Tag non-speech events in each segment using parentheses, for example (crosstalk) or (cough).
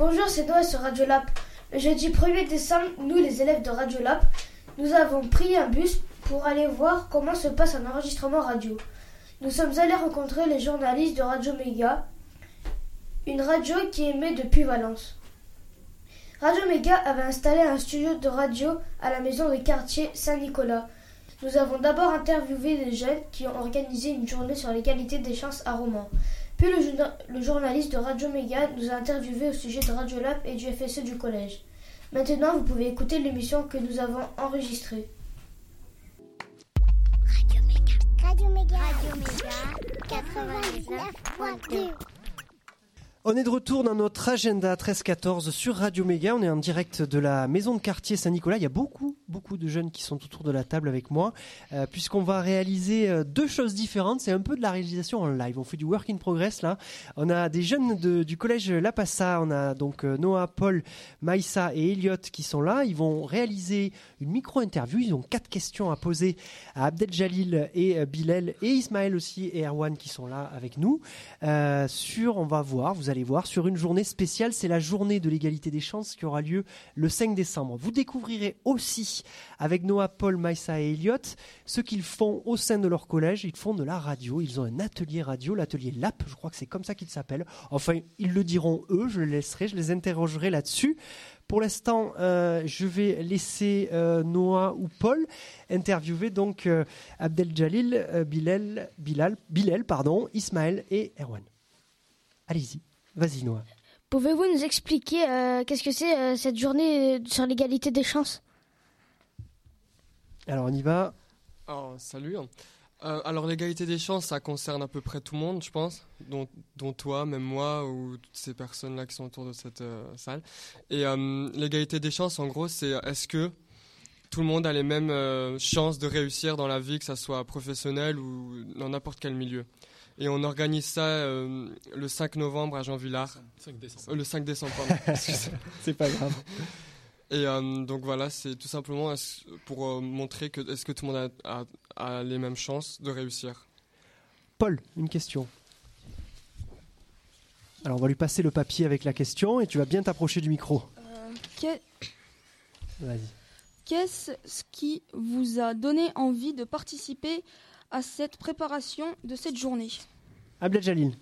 Bonjour, c'est Noah sur Radio Lab. Le jeudi 1er décembre, nous, les élèves de Radio Lab, nous avons pris un bus pour aller voir comment se passe un enregistrement radio. Nous sommes allés rencontrer les journalistes de Radio Méga, une radio qui émet depuis Valence. Radio Méga avait installé un studio de radio à la maison de quartier Saint-Nicolas. Nous avons d'abord interviewé des jeunes qui ont organisé une journée sur l'égalité des chances à Romans. Puis le, journaliste de Radio Méga nous a interviewé au sujet de Radio Lab et du FSE du collège. Maintenant, vous pouvez écouter l'émission que nous avons enregistrée. Radio Méga. Radio. Radio Méga. 99.2. On est de retour dans notre agenda 13-14 sur Radio Méga. On est en direct de la maison de quartier Saint-Nicolas. Il y a beaucoup, beaucoup de jeunes qui sont autour de la table avec moi, euh, puisqu'on va réaliser euh, deux choses différentes. C'est un peu de la réalisation en live. On fait du work in progress là. On a des jeunes du collège La Passa. On a donc euh, Noah, Paul, Maïssa et Elliot qui sont là. Ils vont réaliser une micro-interview. Ils ont quatre questions à poser à Abdel Jalil et Bilal et Ismaël aussi et Erwan qui sont là avec nous. Sur, on va voir, allez voir, sur une journée spéciale, c'est la journée de l'égalité des chances qui aura lieu le 5 décembre. Vous découvrirez aussi avec Noah, Paul, Maïssa et Elliot ce qu'ils font au sein de leur collège. Ils font de la radio, ils ont un atelier radio, l'atelier LAP, je crois que c'est comme ça qu'il s'appelle. Enfin, ils le diront eux, je les laisserai, je les interrogerai là-dessus. Pour l'instant, euh, je vais laisser euh, Noah ou Paul interviewer donc euh, Abdel Jalil, euh, Bilal, Bilal, Bilal, pardon, Ismaël et Erwan. Allez-y, vas-y Noah. Pouvez-vous nous expliquer euh, qu'est-ce que c'est euh, cette journée euh, sur l'égalité des chances? Alors on y va. Alors, salut. Euh, alors, l'égalité des chances, ça concerne à peu près tout le monde, je pense, dont, dont toi, même moi, ou toutes ces personnes-là qui sont autour de cette euh, salle. Et euh, l'égalité des chances, en gros, c'est est-ce que tout le monde a les mêmes euh, chances de réussir dans la vie, que ça soit professionnel ou dans n'importe quel milieu? Et on organise ça euh, le 5 novembre à Jean-Villard. 5 décembre. Euh, le 5 décembre, pardon. (laughs) Excusez. C'est pas grave. Et euh, donc voilà, c'est tout simplement pour euh, montrer que est-ce que tout le monde a, a- a les mêmes chances de réussir. Paul, une question. Alors on va lui passer le papier avec la question et tu vas bien t'approcher du micro. Vas-y. Qu'est-ce qui vous a donné envie de participer à cette préparation de cette journée Abdel Jalil.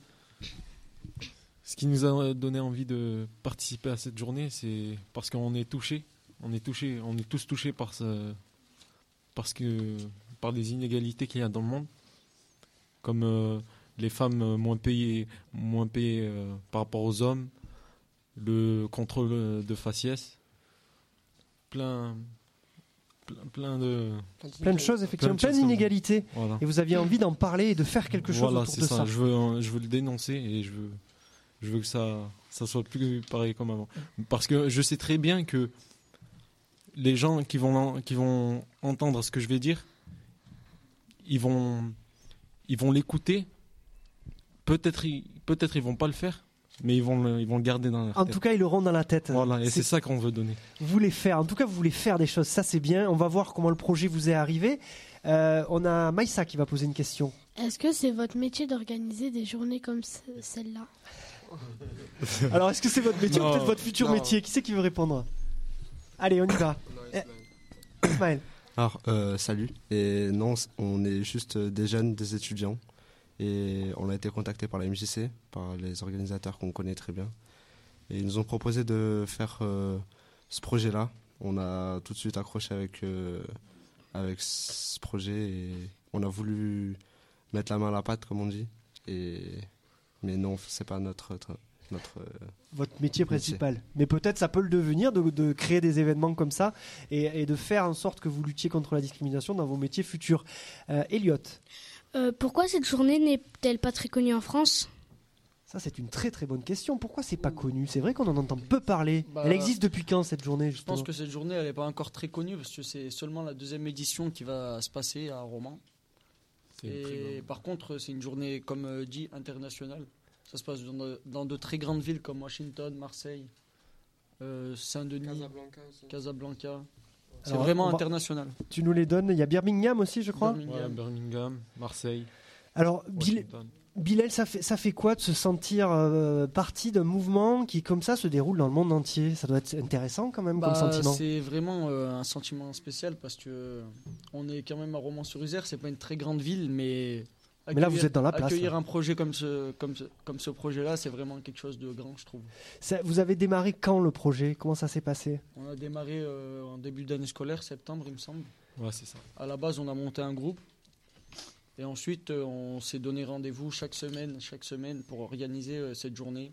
Ce qui nous a donné envie de participer à cette journée, c'est parce qu'on est touché. On est touché, on est tous touchés par ce, parce que par les inégalités qu'il y a dans le monde, comme euh, les femmes moins payées, moins payées euh, par rapport aux hommes, le contrôle de faciès, plein, plein, de, Plein de choses, effectivement, Plein d'inégalités. voilà. Et vous aviez envie d'en parler et de faire quelque chose Voilà, autour c'est de ça. ça. Je veux, je veux le dénoncer et je veux, je veux que ça, ça soit plus pareil comme avant. Parce que je sais très bien que les gens qui vont, qui vont entendre ce que je vais dire, ils vont, ils vont l'écouter. Peut-être, ils- peut-être ils vont pas le faire, mais ils vont, le, ils vont le garder dans leur En tête. tout cas, ils l'auront dans la tête. voilà, et C'est- ça qu'on veut donner. Vous voulez faire, en tout cas, vous voulez faire des choses, ça c'est bien. On va voir comment le projet vous est arrivé. Euh, on a Maïssa qui va poser une question. Est-ce que c'est votre métier d'organiser des journées comme ce- celle-là (laughs) Alors, est-ce que c'est votre métier ou peut-être votre futur non. métier? Qui c'est qui veut répondre? Allez, on y va. Ismaël. Alors, euh, salut. Et non, on est juste des jeunes, des étudiants. Et on a été contacté par la MJC, par les organisateurs qu'on connaît très bien. Et ils nous ont proposé de faire euh, ce projet-là. On a tout de suite accroché avec, euh, avec ce projet et on a voulu mettre la main à la pâte, comme on dit. Et... Mais non, c'est pas notre, notre, euh, Votre métier principal. Mais peut-être ça peut le devenir de, de créer des événements comme ça et, et de faire en sorte que vous luttiez contre la discrimination dans vos métiers futurs. Euh, Elliot, Euh, Pourquoi cette journée n'est-elle pas très connue en France? Ça c'est une très très bonne question. Pourquoi c'est pas connu? C'est vrai qu'on en entend peu parler. Bah, Elle existe depuis quand cette journée Je pense que cette journée, elle n'est pas encore très connue parce que c'est seulement la deuxième édition qui va se passer à Romans. Et par contre, c'est une journée, comme euh, dit, internationale. Ça se passe dans de, dans de très grandes villes comme Washington, Marseille, euh, Saint-Denis, Casablanca aussi. Casablanca. C'est vraiment va- international. Tu nous les donnes. Il y a Birmingham aussi, je crois. Birmingham. Ouais, Birmingham, Marseille, Alors, Bill-. Bilal, ça fait, ça fait quoi de se sentir euh, partie d'un mouvement qui, comme ça, se déroule dans le monde entier? Ça doit être intéressant quand même comme Bah, sentiment. C'est vraiment euh, un sentiment spécial parce que euh, on est quand même à Romans-sur-Isère, c'est pas une très grande ville, mais. Mais là, vous êtes dans la place, Accueillir là. un projet comme ce, comme ce, comme ce projet-là, c'est vraiment quelque chose de grand, je trouve. Ça- vous avez démarré quand le projet? Comment ça s'est passé? On a démarré euh, en début d'année scolaire, septembre, il me semble. Ouais, c'est ça. À la base, on a monté un groupe. Et ensuite, euh, on s'est donné rendez-vous chaque semaine, chaque semaine pour organiser euh, cette journée.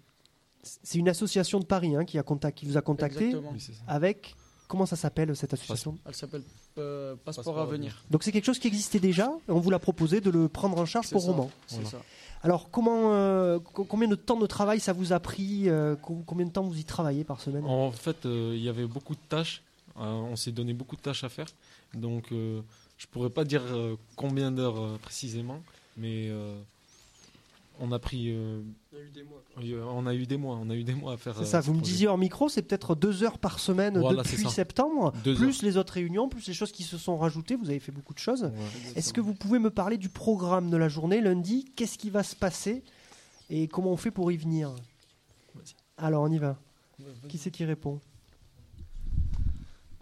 C'est une association de Paris hein, qui, a contact, qui vous a contacté Exactement. Oui, c'est ça. avec. Comment ça s'appelle cette association Elle s'appelle euh, Passeport, Passeport à venir. Donc c'est quelque chose qui existait déjà et on vous l'a proposé de le prendre en charge pour ça, Roman. C'est Voilà. ça. Alors comment, euh, co- combien de temps de travail ça vous a pris euh, com- Combien de temps vous y travaillez par semaine? En fait, euh, il y avait beaucoup de tâches. Euh, on s'est donné beaucoup de tâches à faire. Donc, euh, je pourrais pas dire euh, combien d'heures euh, précisément, mais euh, on a pris. euh, Il y a eu des mois. oui, euh, on a eu des mois. On a eu des mois à faire. C'est euh, ça, ce vous me projet. disiez hors micro, c'est peut-être deux heures par semaine Voilà, depuis septembre, Deux plus les autres réunions, plus les choses qui se sont rajoutées, vous avez fait beaucoup de choses. Ouais. Est-ce que vous pouvez me parler du programme de la journée lundi? Qu'est-ce qui va se passer? Et comment on fait pour y venir? Alors on y va. Qui c'est qui répond?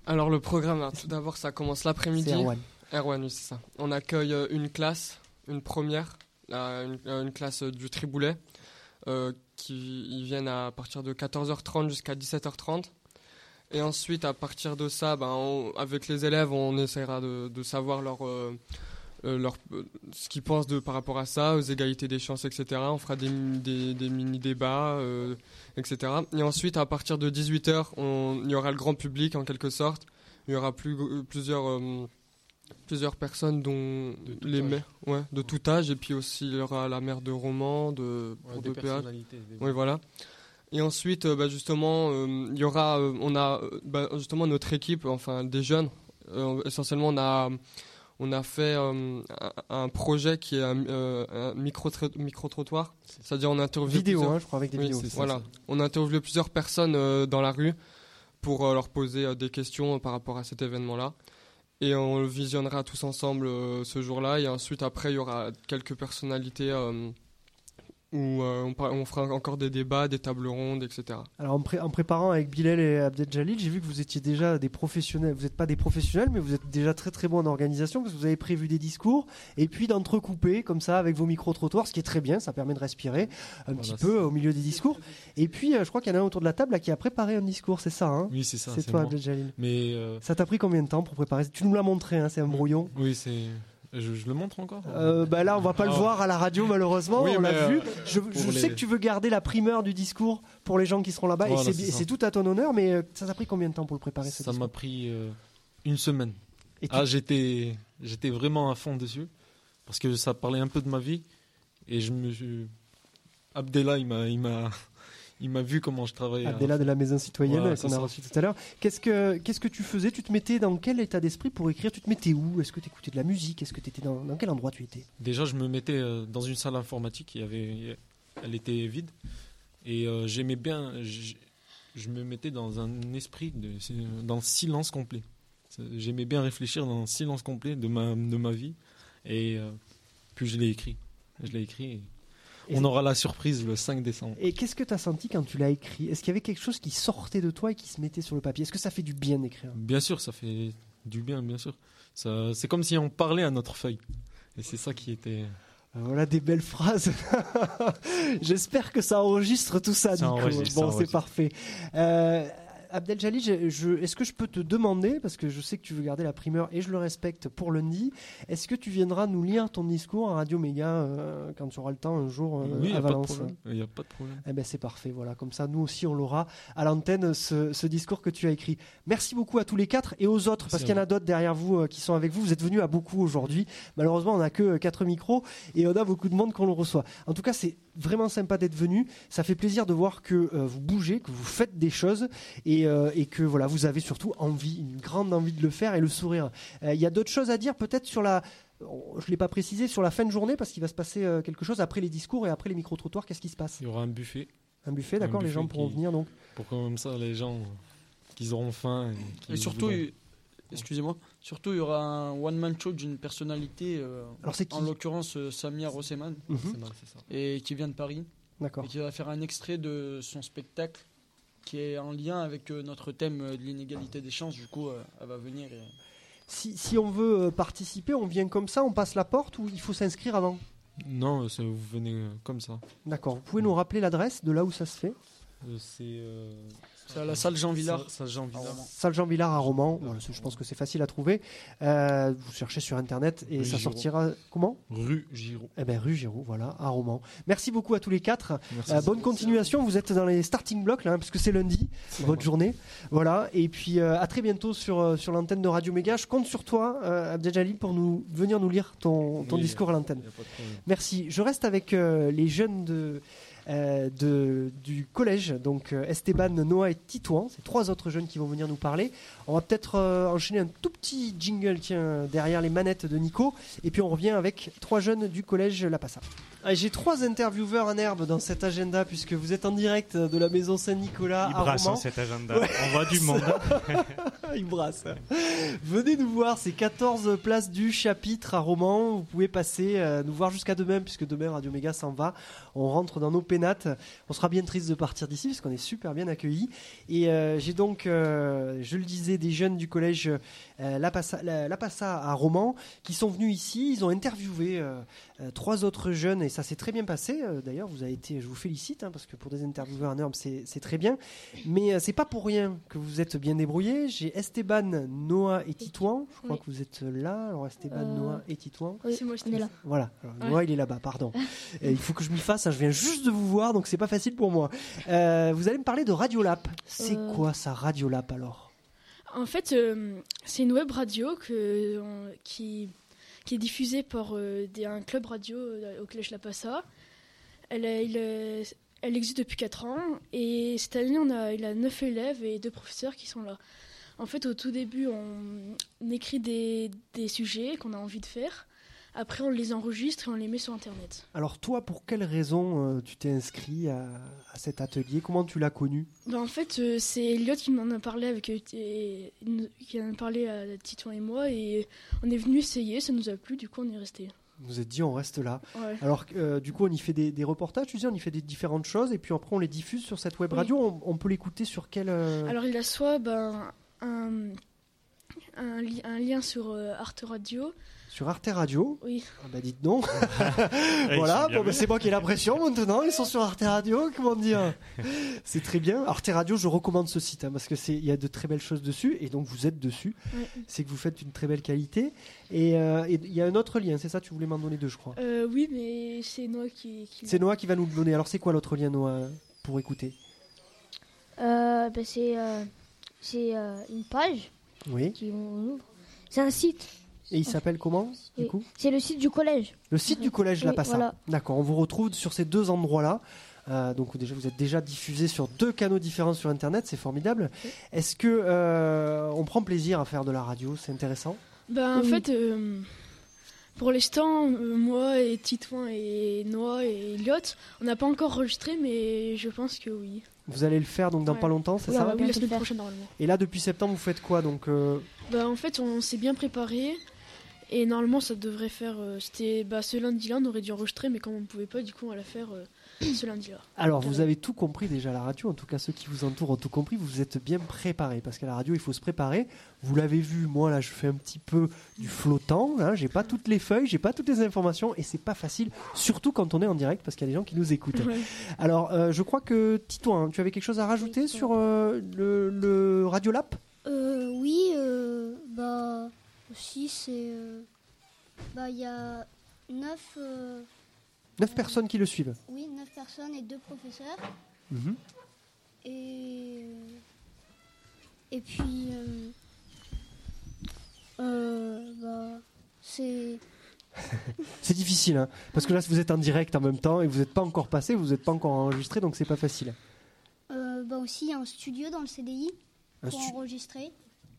Alors le programme, tout d'abord, ça commence l'après-midi. Erwan. Erwan, oui, c'est ça. On accueille une classe, une première, une, une classe euh, du Triboulet, euh, qui ils viennent à partir de 14h30 jusqu'à 17h30. Et ensuite, à partir de ça, ben, avec les élèves, on essaiera de, de savoir leur, euh, leur, ce qu'ils pensent de, par rapport à ça, aux égalités des chances, etc. On fera des, des, mini-débats, etc. Et ensuite, à partir de 18h, on, il y aura le grand public, en quelque sorte. Il y aura plus, plusieurs... plusieurs personnes dont les âge. mères ouais, de tout âge et puis aussi il y aura la mère de Roman de Ouais, pour des de PH. personnalités. des- Oui, voilà. Et ensuite, euh, bah, justement, euh, il y aura, euh, on a bah, justement notre équipe, enfin des jeunes. Euh, essentiellement, on a, on a fait euh, un, projet qui est un, euh, un micro micro trottoir. C'est-à-dire, on a interviewé Vidéo, plusieurs- hein, je crois, avec des oui, vidéos. voilà. ça. On a interviewé plusieurs personnes euh, dans la rue pour euh, leur poser euh, des questions euh, par rapport à cet événement-là. Et on le visionnera tous ensemble euh, ce jour-là. Et ensuite, après, il y aura quelques personnalités euh, où euh, on, fera encore des débats, des tables rondes, etc. Alors en, pré- en préparant avec Bilal et Abdel Jalil, j'ai vu que vous étiez déjà des professionnels. Vous n'êtes pas des professionnels, mais vous êtes déjà très très bons en organisation parce que vous avez prévu des discours et puis d'entrecouper comme ça avec vos micro-trottoirs, ce qui est très bien, ça permet de respirer un Voilà, petit peu au milieu des discours. Et puis euh, je crois qu'il y en a un autour de la table là, qui a préparé un discours, c'est ça hein? Oui, c'est ça. C'est toi moi. Abdel Jalil. Mais euh, Ça t'a pris combien de temps pour préparer? Tu nous l'as montré, hein, c'est un brouillon. oui, c'est. Je, je le montre encore. Euh, bah là, on va pas le Ah. voir à la radio malheureusement, Oui, on l'a vu. euh, Je, sais que tu veux garder la primeur du discours pour les gens qui seront là-bas et Voilà, c'est tout à ton honneur, mais euh, ça t'a pris combien de temps pour le préparer ce Ça m'a pris euh, une semaine. Et Ah, j'étais, j'étais vraiment à fond dessus parce que ça parlait un peu de ma vie et je me suis. Abdella, il m'a, il m'a, vu comment je travaillais. Abdella de la Maison Citoyenne Voilà, qu'on a reçu tout à l'heure. Qu'est-ce que qu'est-ce que tu faisais? Tu te mettais dans quel état d'esprit pour écrire? Tu te mettais où? Est-ce que tu écoutais de la musique? Est-ce que tu étais dans, dans quel endroit tu étais? Déjà, je me mettais euh, dans une salle informatique. Il y avait, elle était vide et euh, j'aimais bien. Je, je me mettais dans un esprit de, dans le silence complet. J'aimais bien réfléchir dans le silence complet de ma de ma vie et euh, puis je l'ai écrit. Je l'ai écrit. et Et- on aura la surprise le 5 décembre. Et qu'est-ce que tu as senti quand tu l'as écrit? Est-ce qu'il y avait quelque chose qui sortait de toi et qui se mettait sur le papier? Est-ce que ça fait du bien d'écrire? Bien sûr, ça fait du bien, bien sûr. Ça, c'est comme si on parlait à notre feuille. Et c'est ça qui était. Voilà des belles phrases. (laughs) J'espère que ça enregistre tout ça, Ça Nico. enregistre, bon, c'est parfait. Euh, Abdel Jalil, je- je- est-ce que je peux te demander, parce que je sais que tu veux garder la primeur et je le respecte pour lundi, est-ce que tu viendras nous lire ton discours à Radio Méga euh, quand tu auras le temps un jour euh, oui, à Valence. Il n'y a pas de problème. eh ben c'est parfait, voilà. Comme ça, nous aussi, on l'aura à l'antenne, ce, ce discours que tu as écrit. Merci beaucoup à tous les quatre et aux autres, parce qu'il y en a d'autres derrière vous euh, qui sont avec vous. Vous êtes venus à beaucoup aujourd'hui. Malheureusement, on n'a que quatre micros et on a beaucoup de monde qu'on le reçoit. En tout cas, c'est vraiment sympa d'être venu. Ça fait plaisir de voir que euh, vous bougez, que vous faites des choses et, euh, et que voilà, vous avez surtout envie, une grande envie de le faire et le sourire. Euh, Il y a d'autres choses à dire, peut-être sur la. oh, Je ne l'ai pas précisé sur la fin de journée parce qu'il va se passer quelque chose après les discours et après les micro-trottoirs. Qu'est-ce qui se passe? Il y aura un buffet un buffet, d'accord Les gens pourront qui- venir donc. pour que comme ça les gens qu'ils auront faim. Et surtout, voudront. Excusez-moi. Surtout, il y aura un one-man show d'une personnalité, euh, Alors, c'est qui en l'occurrence euh, Samia Rosseman, Mhm. C'est mal, c'est ça. et qui vient de Paris, D'accord. et qui va faire un extrait de son spectacle qui est en lien avec euh, notre thème euh, de l'inégalité des chances. Du coup, euh, elle va venir. Et... Si, si on veut euh, participer, on vient comme ça, on passe la porte ou il faut s'inscrire avant? Non, c'est- vous venez euh, comme ça. D'accord. Vous pouvez nous rappeler l'adresse de là où ça se fait? C'est euh, C'est à la salle Jean Villard. Salle- Jean Villard. Salle Jean Villard à Romans. Voilà, je pense que c'est facile à trouver. Euh, vous cherchez sur internet et Rue ça Giraud. sortira. Comment? Rue Giraud. Eh ben rue Giroud, voilà, à Romans. Merci beaucoup à tous les quatre. Merci. Euh, bonne continuation. Vous êtes dans les starting blocks là, hein, parce que c'est lundi, votre journée. Voilà. Et puis euh, à très bientôt sur euh, sur l'antenne de Radio Méga. Je compte sur toi, euh, Abdeljalil, pour nous venir nous lire ton ton Oui, discours à l'antenne. Merci. Je reste avec euh, les jeunes de, euh, de- du collège, donc euh, Esteban, Noah et Titouan. C'est trois autres jeunes qui vont venir nous parler. On va peut-être euh, enchaîner un tout petit jingle tiens, derrière les manettes de Nico. Et puis on revient avec trois jeunes du collège La Passa. Ah, J'ai trois intervieweurs en herbe dans cet agenda puisque vous êtes en direct de la maison Saint-Nicolas Il à hein, cet agenda. Ouais. On voit du (laughs) monde. (laughs) Il brasse. Venez nous voir, c'est 14 places du chapitre à Romans. Vous pouvez passer euh, nous voir jusqu'à demain, puisque demain Radio Méga s'en va. On rentre dans nos pénates. On sera bien triste de partir d'ici, parce qu'on est super bien accueillis. Et euh, j'ai donc, euh, je le disais, des jeunes du collège La, Passa, La- La Passa à Romans qui sont venus ici. Ils ont interviewé trois autres jeunes, et ça s'est très bien passé. Euh, D'ailleurs, vous avez été, je vous félicite, hein, parce que pour des intervieweurs en herbe, c'est très bien. Mais euh, c'est pas pour rien que vous êtes bien débrouillés. J'ai Esteban, Noah et Titouan. Je crois Oui. que vous êtes là. Alors Esteban, Euh, Noah et Titouan. Oui, C'est moi, on est là. Voilà. Alors, Ouais. Noah, il est là-bas. Pardon. Et il faut que je m'y fasse. hein, Je viens juste de vous voir, donc c'est pas facile pour moi. Euh, vous allez me parler de Radiolab. C'est Euh. quoi ça, Radiolab alors? En fait, euh, c'est une web radio que, on- qui, qui est diffusée par euh, un club radio euh, au Collège La Passa. Elle, existe depuis 4 ans et cette année, on a, il a 9 élèves et 2 professeurs qui sont là. En fait, au tout début, on écrit des, des sujets qu'on a envie de faire. Après, on les enregistre et on les met sur Internet. Alors toi, pour quelle raison euh, tu t'es inscrit à, à cet atelier? Comment tu l'as connu? Ben, en fait, euh, c'est Elliot qui m'en a parlé avec euh, et- qui en a parlé à Titon et moi et on est venu essayer, ça nous a plu, du coup on est resté. Vous êtes dit, on reste là. Ouais. Alors, euh, du coup, on y fait des, des reportages, tu sais, on y fait des différentes choses, et puis après, on les diffuse sur cette web Oui. radio. On, on peut l'écouter sur quel euh, Alors il a soit ben, un, un, li- un lien sur Arte Radio, Sur Arte Radio. oui, Ah bah dites non. (laughs) ils voilà, bon, bah, c'est moi qui ai la pression maintenant. Ils sont sur Arte Radio, comment dire? C'est très bien. Arte Radio, je recommande ce site hein, parce que c'est il y a de très belles choses dessus et donc vous êtes dessus. C'est que vous faites une très belle qualité. Et euh, et il y a un autre lien, c'est ça Tu voulais m'en donner deux, je crois. Euh, oui, mais c'est Noah qui. qui C'est Noah qui va nous le donner. Alors c'est quoi l'autre lien, Noah, pour écouter? Euh, c'est euh, c'est euh, une page Oui. qui on ouvre. C'est un site. Et il s'appelle comment du Oui. coup C'est le site du collège. Le site du collège Oui, La Passa. voilà. D'accord, on vous retrouve sur ces deux endroits-là. Euh, donc déjà, vous êtes déjà diffusé sur deux canaux différents sur Internet, c'est formidable. Est-ce que euh, on prend plaisir à faire de la radio C'est intéressant? Ben, en fait, euh, pour l'instant, euh, moi et Titouan et Noah et Elliot, on n'a pas encore enregistré, mais je pense que oui. Vous allez le faire donc dans Ouais. pas longtemps, c'est ça? va oui, la semaine prochaine normalement. Et là, depuis septembre, vous faites quoi donc euh, Bah, en fait, on s'est bien préparé. Et normalement, ça devrait faire. euh, C'était bah, ce lundi-là, on aurait dû enregistrer, mais comme on ne pouvait pas, du coup, on va la faire euh, ce lundi-là. Alors, vous avez tout compris déjà à la radio, en tout cas ceux qui vous entourent ont tout compris, vous vous êtes bien préparé, parce qu'à la radio, il faut se préparer. Vous l'avez vu, moi là, je fais un petit peu du flottant, hein, j'ai pas toutes les feuilles, j'ai pas toutes les informations, et c'est pas facile, surtout quand on est en direct, parce qu'il y a des gens qui nous écoutent. Ouais. Alors, euh, je crois que Tito, hein, tu avais quelque chose à rajouter sur euh, le, le Radiolab Euh, oui, euh, bah aussi c'est euh, bah il y a neuf euh, Neuf personnes qui le suivent. oui neuf personnes et deux professeurs Mhm. et et puis euh, euh, bah c'est (laughs) C'est difficile, hein, parce que là, vous êtes en direct en même temps, et vous n'êtes pas encore passé, vous n'êtes pas encore enregistré, donc c'est pas facile. euh, bah aussi il y a un studio dans le CDI Un pour enregistrer.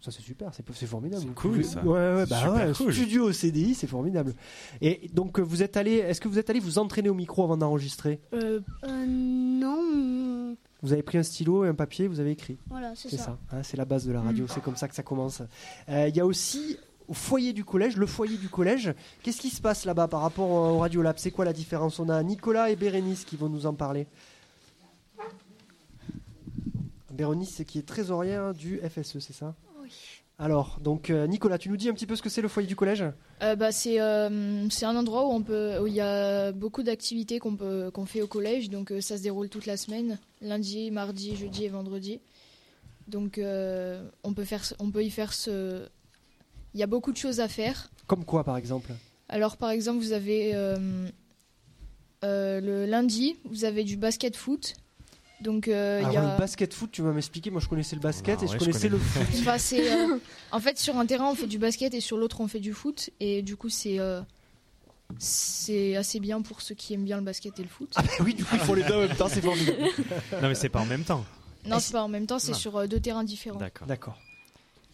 Ça c'est super, c'est formidable. C'est cool, ça. Ouais, ouais, bah Super ouais, un cool. studio au CDI, c'est formidable. Et donc vous êtes allé, est-ce que vous êtes allé vous entraîner au micro avant d'enregistrer? Euh, Euh, non, on- Vous avez pris un stylo et un papier, vous avez écrit. Voilà, c'est C'est ça. ça, hein, c'est la base de la radio, c'est comme ça que ça commence. Euh, Il y a aussi au foyer du collège, le foyer du collège. Qu'est-ce qui se passe là-bas par rapport au Radio Lab? C'est quoi la différence? On a Nicolas et Bérénice qui vont nous en parler. Bérénice qui est trésorière du FSE, c'est ça? Alors, donc euh, Nicolas, tu nous dis un petit peu ce que c'est le foyer du collège? Euh, bah, c'est euh, c'est un endroit où on peut où il y a beaucoup d'activités qu'on peut qu'on fait au collège. Donc euh, ça se déroule toute la semaine lundi mardi jeudi et vendredi. Donc on peut faire on peut y faire ce il y a beaucoup de choses à faire. Comme quoi par exemple? Alors par exemple vous avez le lundi vous avez du basket foot donc euh, il Alors y a le basket foot, tu vas m'expliquer. Moi, je connaissais le basket et je ouais, je connaissais connais. le foot. Enfin, euh, (laughs) en fait, sur un terrain, on fait du basket et sur l'autre, on fait du foot. Et du coup, c'est euh, c'est assez bien pour ceux qui aiment bien le basket et le foot. Ah bah oui, du coup, ils font les deux en même temps, c'est formidable. (laughs) Non, mais c'est pas en même temps. non, c'est pas en même temps, c'est sur euh, deux terrains différents. D'accord. D'accord.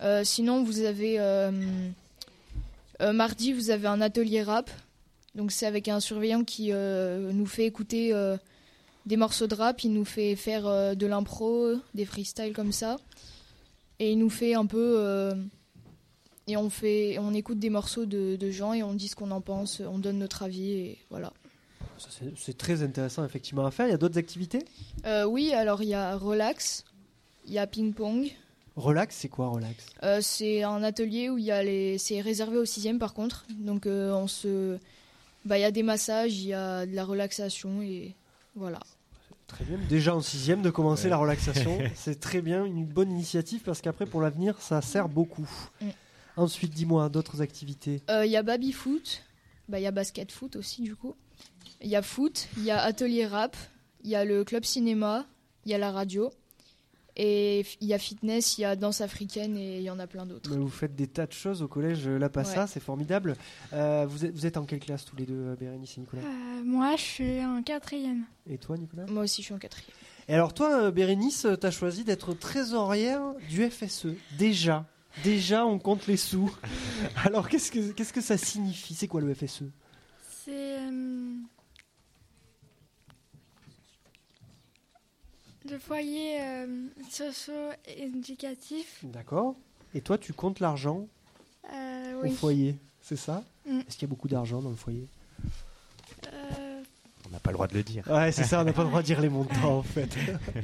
Euh, sinon, vous avez euh, euh, mardi, vous avez un atelier rap. Donc, c'est avec un surveillant qui euh, nous fait écouter euh, des morceaux de rap. Il nous fait faire euh, de l'impro, des freestyles comme ça. Et il nous fait un peu. euh, et on, fait, on écoute des morceaux de, de gens et on dit ce qu'on en pense, on donne notre avis et voilà. C'est- C'est très intéressant effectivement à faire. Il y a d'autres activités? Euh, oui, alors il y a relax, il y a ping-pong. Relax, c'est quoi relax? Euh, c'est un atelier où il y a les, c'est réservé aux sixièmes par contre. Donc euh, on se, bah il y a des massages, il y a de la relaxation et voilà. Très bien. Déjà en sixième de commencer Ouais. la relaxation, (laughs) c'est très bien, une bonne initiative parce qu'après pour l'avenir ça sert beaucoup. Mm. Ensuite, dis-moi d'autres activités. Euh, Il y a baby foot, bah il y a basket foot aussi du coup. Il y a foot, il y a atelier rap, il y a le club cinéma, il y a la radio et il y a fitness, il y a danse africaine et il y en a plein d'autres. Mais Vous faites des tas de choses au collège La Passa, Ouais. c'est formidable. Euh, vous, êtes, vous êtes en quelle classe tous les deux, euh, Bérénice et Nicolas? Euh, moi, je suis en quatrième. Et toi, Nicolas? Moi aussi je suis en quatrième. Et alors toi, euh, Bérénice, tu as choisi d'être trésorière du FSE. Déjà, déjà on compte les sous. (laughs) alors qu'est-ce que, qu'est-ce que ça signifie? C'est quoi le FSE C'est euh, le foyer euh, socio-éducatif. D'accord. Et toi, tu comptes l'argent Euh, au foyer, c'est ça Mm. Est-ce qu'il y a beaucoup d'argent dans le foyer Euh, On n'a pas le droit de le dire. Ouais, c'est ça, on n'a pas le droit de dire les montants (laughs) en fait.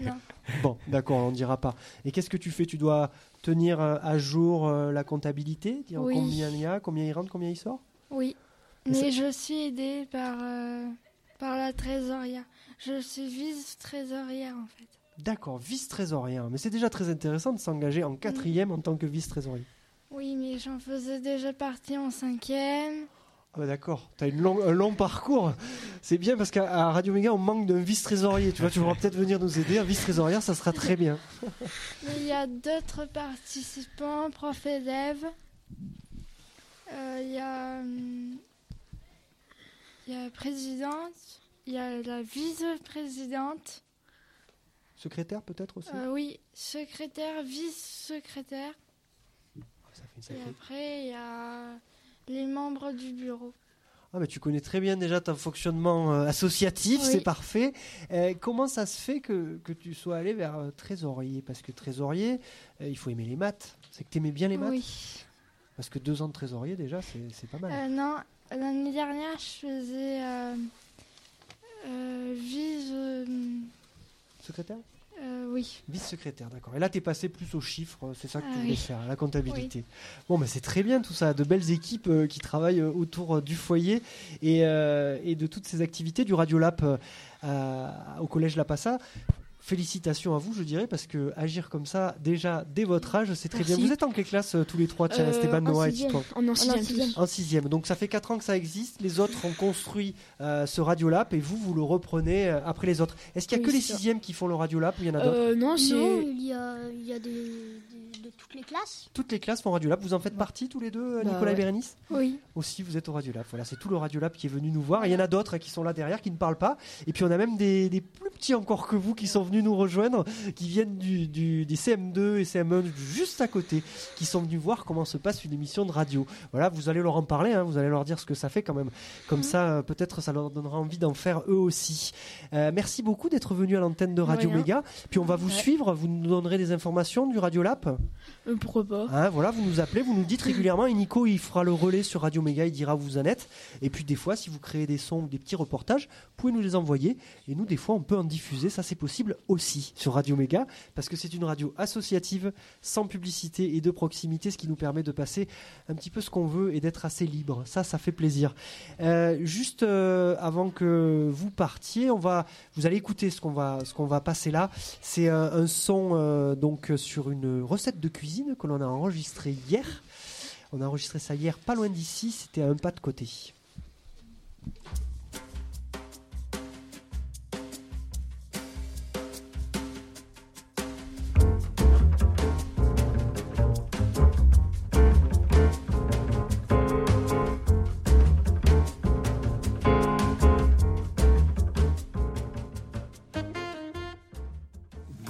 non. (laughs) Bon, d'accord, on ne dira pas. Et qu'est-ce que tu fais Tu dois tenir euh, à jour euh, la comptabilité Dire Oui. combien il y a, combien il rentre, combien il sort Oui. Et Mais je suis aidée par, euh, par la trésorière. Je suis vice-trésorière en fait. D'accord, vice-trésorier. Mais c'est déjà très intéressant de s'engager en quatrième en tant que vice-trésorier. Oui, mais j'en faisais déjà partie en cinquième. Ah bah d'accord, tu as une long- un long parcours. C'est bien parce qu'à Radio Méga, on manque d'un vice-trésorier. Tu vois, tu pourras peut-être venir nous aider. Un vice-trésorière, ça sera très bien. Mais il y a d'autres participants, prof élèves. Euh, Il y a hum, il y a la présidente, il y a la vice-présidente. Secrétaire peut-être aussi Euh, oui, secrétaire, vice-secrétaire. Ça fait une Et après, il y a les membres du bureau. Ah, mais tu connais très bien déjà ton fonctionnement euh, associatif, Oui. c'est parfait. Euh, comment ça se fait que, que tu sois allé vers euh, trésorier? Parce que trésorier, euh, il faut aimer les maths. C'est que tu aimais bien les maths? Oui. Parce que deux ans de trésorier, déjà, c'est pas mal. Non, l'année dernière, je faisais vice. euh, Secrétaire euh, oui. Vice-secrétaire, d'accord. Et là, tu es passé plus aux chiffres, euh, c'est ça que tu Ah voulais oui. faire, à la comptabilité. Bon, bah, c'est très bien tout ça, de belles équipes euh, qui travaillent euh, autour du foyer et, et de toutes ces activités du Radiolab au Collège La Passa. Félicitations à vous, je dirais, parce que agir comme ça, déjà dès votre âge, c'est très Merci. bien. Vous êtes en quelle classe euh, tous les trois? Tiens, Euh, Esteban, en Noah et On est en sixième sixième. En sixième. Donc ça fait quatre ans que ça existe. Les autres ont construit euh, ce Radiolab et vous, vous le reprenez euh, après les autres. Est-ce qu'il y a Oui, que les sixièmes qui font le Radiolab ou il y en a d'autres? Euh, non, c'est. Non, il y a, il y a des, des- de toutes les classes. Toutes les classes font Radiolab. Vous en faites partie tous les deux, Bah Nicolas et. Bérénice? Oui. Aussi, vous êtes au Radiolab. Voilà, c'est tout le Radiolab qui est venu nous voir. Et il y en a d'autres qui sont là derrière, qui ne parlent pas. Et puis on a même des, des plus petits encore que vous qui sont venus nous rejoindre, qui viennent du, du- des CM2 et CM1 juste à côté, qui sont venus voir comment se passe une émission de radio. Voilà, vous allez leur en parler, hein, vous allez leur dire ce que ça fait quand même. Comme ça, euh, peut-être ça leur donnera envie d'en faire eux aussi. Euh, merci beaucoup d'être venu à l'antenne de Radio rien. Méga. Puis on va vous Ouais. suivre, vous nous donnerez des informations du Radiolab. Euh, pourquoi pas Hein, voilà, vous nous appelez, vous nous dites régulièrement, et Nico il fera le relais sur Radio Méga, il dira où vous en êtes. Et puis des fois, si vous créez des sons ou des petits reportages, vous pouvez nous les envoyer. Et nous, des fois, on peut en diffuser, ça c'est possible aussi sur Radio Méga, parce que c'est une radio associative, sans publicité et de proximité, ce qui nous permet de passer un petit peu ce qu'on veut et d'être assez libre. Ça, ça fait plaisir. Euh, juste euh, avant que vous partiez, on va, vous allez écouter ce qu'on va, ce qu'on va passer là. C'est un, un son euh, donc sur une recette de cuisine que l'on a enregistré hier. On a enregistré ça hier, pas loin d'ici. C'était à un pas de côté.